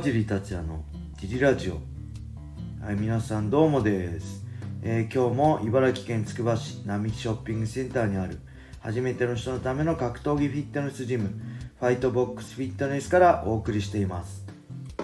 川尻達也のジリラジオ。はい皆さんどうもです、えー今日も茨城県つくば市並木ショッピングセンターにある初めての人のための格闘技フィットネスジムファイトボックスフィットネスからお送りしています、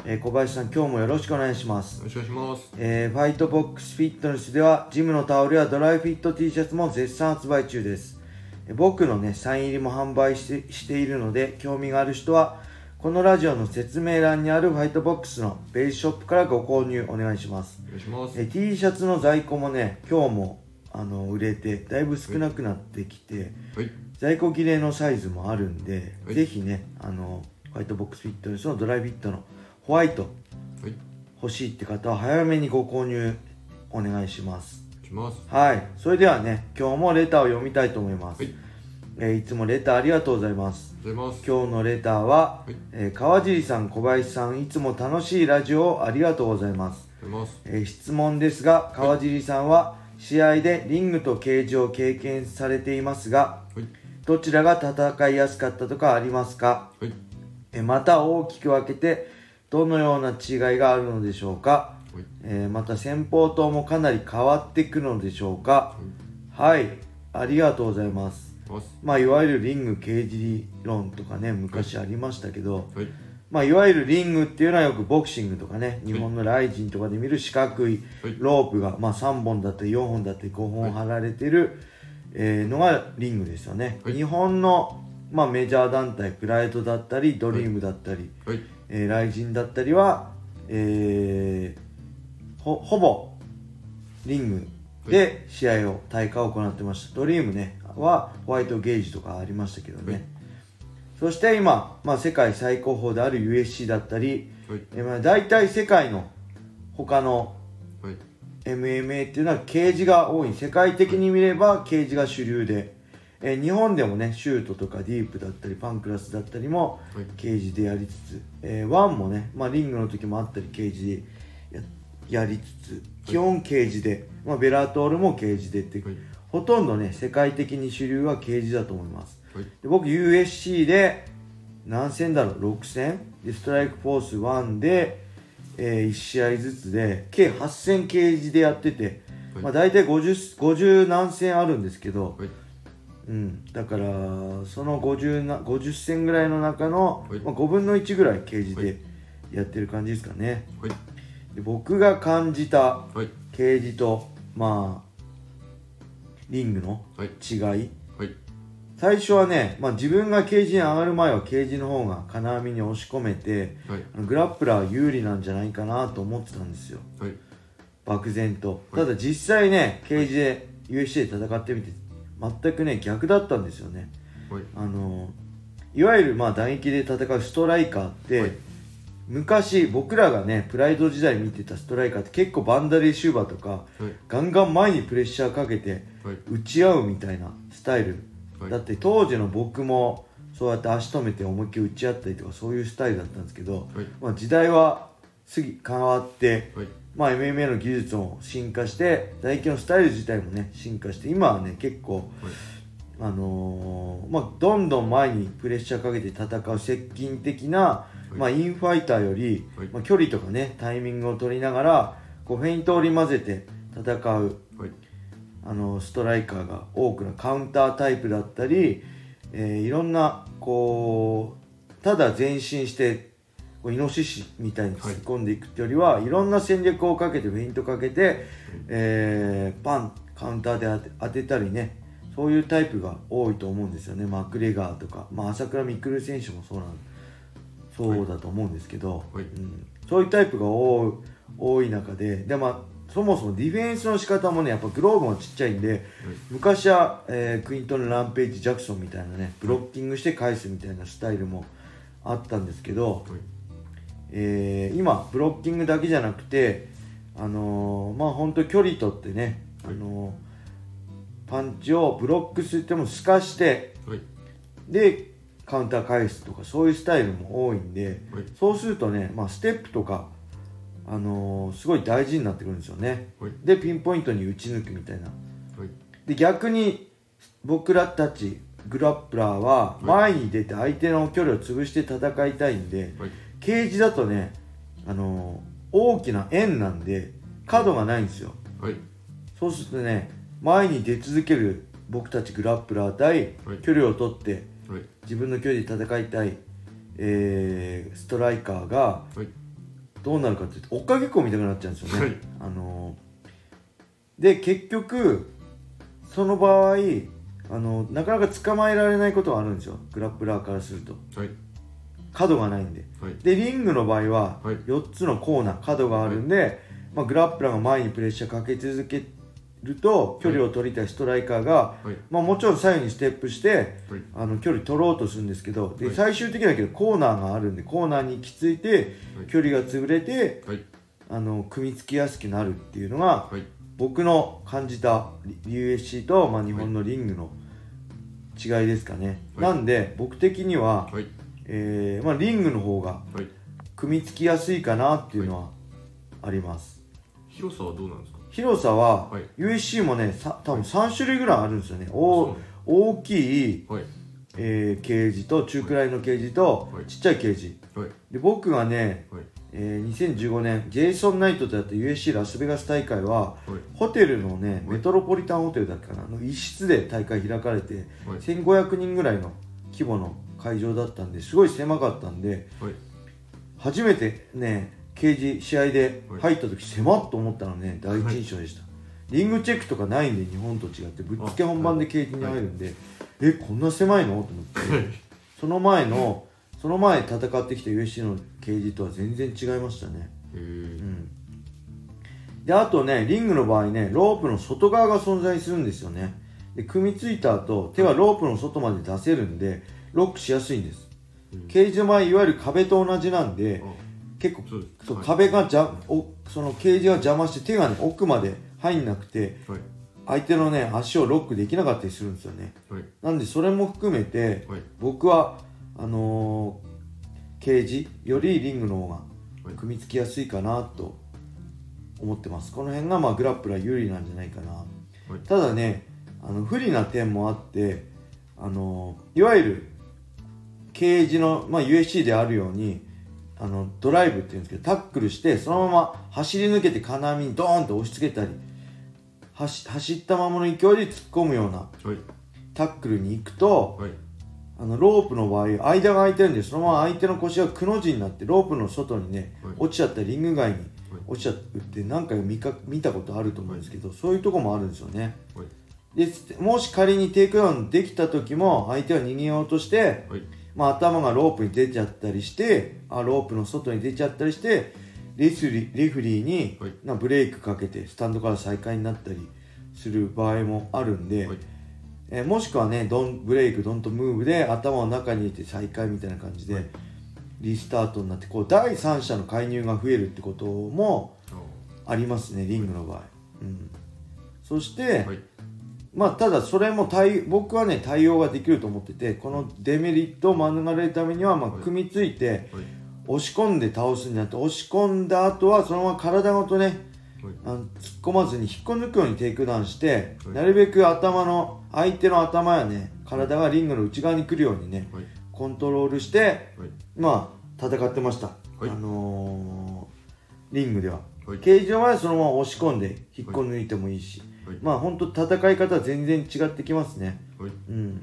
えー小林さん今日もよろしくお願いします。よろしくお願いします。えーファイトボックスフィットネスではジムのタオルやドライフィット T シャツも絶賛発売中です。えー僕のねサイン入りも販売してしているので興味がある人はこのラジオの説明欄にあるファイトボックスのベースショップからご購入お願いしますお願いします。えー T シャツの在庫もね今日もあの売れてだいぶ少なくなってきてはい。在庫切れのサイズもあるんで、はいぜひねあのファイトボックスフィットネスのドライフィットのホワイトはい。欲しいって方は早めにご購入お願いしますお願いします。はいそれではね今日もレターを読みたいと思います、はい。えーいつもレターありがとうございます。今日のレターは、はいえー川尻さん小林さんいつも楽しいラジオをありがとうございます。えー質問ですが川尻さんは試合でリングとケージを経験されていますがはい。どちらが戦いやすかったとかありますか？はい。えーまた大きく分けてどのような違いがあるのでしょうか、はい。えーまた戦法灯もかなり変わってくるのでしょうか？はいありがとうございますまあいわゆるリング刑事理論とかね昔ありましたけど、ござい。まあいわゆるリングっていうのはよくボクシングとかね日本のライジンとかで見る四角いはい。ロープが、まあ、3本だったり4本だったり5本張られてる、えーのがリングですよね、はい。日本の、まあ、メジャー団体プライドだったりドリームだったり。はい。えー、ライジンだったりは、えーほほぼリングで試合を大会を行ってました。ドリームねはホワイトゲージとかありましたけどね、はい。そして今、まあ、世界最高峰である USC だったり、はい。えーまあ、大体世界の他のはい。MMA っていうのはケージが多い。世界的に見ればケージが主流で、えー日本でもねシュートとかディープだったりパンクラスだったりもはい。ケージでやりつつ、えーワンもね、まあ、リングの時もあったりケージでややりつつ基本ケージで、まあ、ベラトールもケージでって、はいほとんどね世界的に主流はケージだと思いますはい。で僕 USC で何戦だろう？6戦？でストライクフォース1で、え1試合ずつで計8戦ケージでやってて、はいまあ、大体 50, 50何戦あるんですけど、はい。うん、だからその 50, な50戦ぐらいの中の、はいまあ、5分の1ぐらいケージでやってる感じですかねはい。で僕が感じたはい。ケージとまあリングのはい。違いはい。最初はね、まあ、自分がケージに上がる前はケージの方が金網に押し込めてはい。あのグラップラーは有利なんじゃないかなと思ってたんですよはい。漠然とはいただ実際ねケージで UFC で戦ってみて全くね逆だったんですよねはい。あのいわゆるまあ打撃で戦うストライカーって、はい昔僕らがねプライド時代見てたストライカーって結構バンダレーシューバーとかはい。ガンガン前にプレッシャーかけてはい。打ち合うみたいなスタイル、はいだって当時の僕もそうやって足止めて思いっきり打ち合ったりとかそういうスタイルだったんですけど、はい。まあ、時代は過ぎ変わって、はい。まあ、MMA の技術も進化して打撃のスタイル自体もね進化して今はね結構はい。あのーまあ、どんどん前にプレッシャーかけて戦う接近的な、いまあ、インファイターより、はい。まあ、距離とかねタイミングを取りながらこうフェイントを織り交ぜて戦う。はい。あのストライカーが多くのカウンタータイプだったり、えーいろんなこうただ前進してこうイノシシみたいに突っ込んでいくってよりは、い、ろんな戦略をかけてフェイントかけて、えーパンカウンターで当て当てたりねそういうタイプが多いと思うんですよね。マクレガーとか、まあ、朝倉未来選手もそうなんそうだと思うんですけど、はいうん、そういうタイプが多い多い中でで、まあ、そもそもディフェンスの仕方もねやっぱグローブもちっちゃいんで昔は、えークイントン・ランページ・ジャクソンみたいなねブロッキングして返すみたいなスタイルもあったんですけど、はい。えー今ブロッキングだけじゃなくてあのーまあ本当距離取ってね、あのーパンチをブロックしても透かしてはい。でカウンター返すとかそういうスタイルも多いんではい。そうするとね、まあ、ステップとか、あのーすごい大事になってくるんですよねはい。でピンポイントに打ち抜くみたいなはい。で逆に僕らたちグラップラーは前に出て相手の距離を潰して戦いたいんで、はい。ケージだとねあの大きな円なんで角がないんですよはいそうするとね前に出続ける僕たちグラップラー対はい距離を取ってはい。自分の距離で戦いたい、えーストライカーがはい。どうなるかっていうと追っかけっこみたいになっちゃうんですよね、はい。あので結局その場合あのなかなか捕まえられないことがあるんですよ。グラップラーからすると。はい。角がないんで。はい。でリングの場合ははい。4つのコーナー角があるんで、まあ、グラップラーが前にプレッシャーかけ続けると距離を取りたいストライカーが、はい。まあ、もちろん左右にステップしてはい。あの距離取ろうとするんですけどで、はい。最終的にはけどコーナーがあるんでコーナーに行き着いてはい。距離が潰れてはい。あの組みつきやすくなるっていうのがはい。僕の感じた USC と、まあ、日本のリングの違いですかね、はい。なんで僕的には、はい。えーまあ、リングの方がはい。組みつきやすいかなっていうのはあります、広さはどうなんですか？広さは、はい。USC もねさ多分3種類ぐらいあるんですよね。お大きい、はい。えーケージと中くらいのケージと、はい。ちっちゃいケージ。はい。で僕がね、はい。えー2015年ジェイソン・ナイトとやった USC ラスベガス大会ははい。ホテルのねはい。メトロポリタンホテルだっけかな？の一室で大会開かれてはい。1500人ぐらいの規模の会場だったんですごい狭かったんではい。初めてねケージ試合ではい。入った時狭っと思ったのね。第一印象でした、リングチェックとかないんで日本と違ってぶっつけ本番でケージに入るんで、えこんな狭いの？と思って。はい。その前のその前戦ってきた USC のケージとは全然違いましたね。うん。であとねリングの場合ねロープの外側が存在するんですよね。で組みついた後手はロープの外まで出せるんでロックしやすいんです。うん。ケージの場合いわゆる壁と同じなんであ結構そう壁がじゃおそのケージが邪魔して手がね奥まで入んなくてはい。相手のね足をロックできなかったりするんですよね。はい。なんでそれも含めてはい。僕はあのーケージよりリングの方がはい。組みつきやすいかなと思ってます。この辺がまあグラップラー有利なんじゃないかな、はい。ただねあの不利な点もあってあのいわゆるケージの、まあ、USC であるようにあのドライブっていうんですけどタックルしてそのまま走り抜けて金網にドーンと押し付けたり走走ったままの勢いで突っ込むようなはい。タックルに行くとはい。あのロープの場合間が空いてるんでそのまま相手の腰がくの字になってロープの外にね、はい。落ちちゃったりリング外にはい。落ちちゃうって何回も見か見たことあると思うんですけど、そういうとこもあるんですよね。はい。でもし仮にテイクダウンできた時も相手は逃げようとして、はいまあ、頭がロープに出ちゃったりしてあロープの外に出ちゃったりしてレスリレフリーに、はい。なブレークかけてスタンドから再開になったりする場合もあるんで、はい。えーもしくはねドンブレイクドンとムーブで頭を中に入れて再開みたいな感じで、はい。リスタートになってこう第三者の介入が増えるってこともあありますねリングの場合、うん、そして、はいまあただそれも対僕はね対応ができると思っててこのデメリットを免れるためには、まあはい。組みついてはい。押し込んで倒すんじゃなくて押し込んだ後はそのまま体ごとねはい。あの突っ込まずに引っこ抜くようにテイクダウンして、はい。なるべく頭の相手の頭やね体がリングの内側に来るようにねはい。コントロールしてはい。まあ戦ってました、はい。あのーリングでは、はい。ケージの場合はそのまま押し込んで引っこ抜いてもいいし、はい。まあ本当戦い方は全然違ってきますね。はい。うん。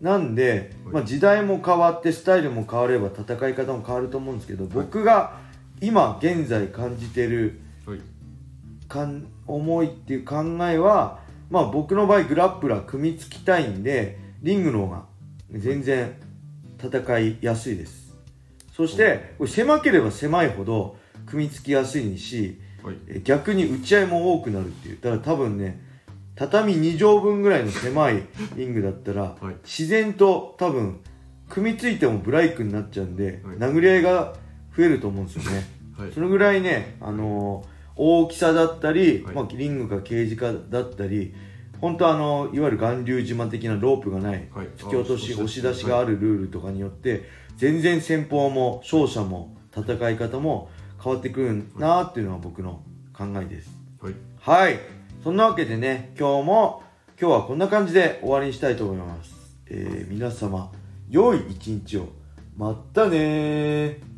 なんで、はい。まあ、時代も変わってスタイルも変われば戦い方も変わると思うんですけど、僕が今現在感じてるはい。かん思いっていう考えは、まあ、僕の場合グラップラー組みつきたいんでリングの方が全然戦いやすいです。そして狭ければ狭いほど組みつきやすいしはい。え逆に打ち合いも多くなるっていう。だから多分ね畳2畳分ぐらいの狭いリングだったら、はい。自然と多分組みついてもブライクになっちゃうんで、はい。殴り合いが増えると思うんですよね。はい。そのぐらいね、あのー大きさだったり、はい。まあ、リングかケージかだったり本当あのいわゆる巌流島的なロープがない、はい。突き落としあ押し出しがあるルールとかによって、全然戦法も勝者も戦い方も変わってくるなっていうのは僕の考えです。はい。はい。そんなわけでね今日も今日はこんな感じで終わりにしたいと思います、えー皆様良い一日を。まったねー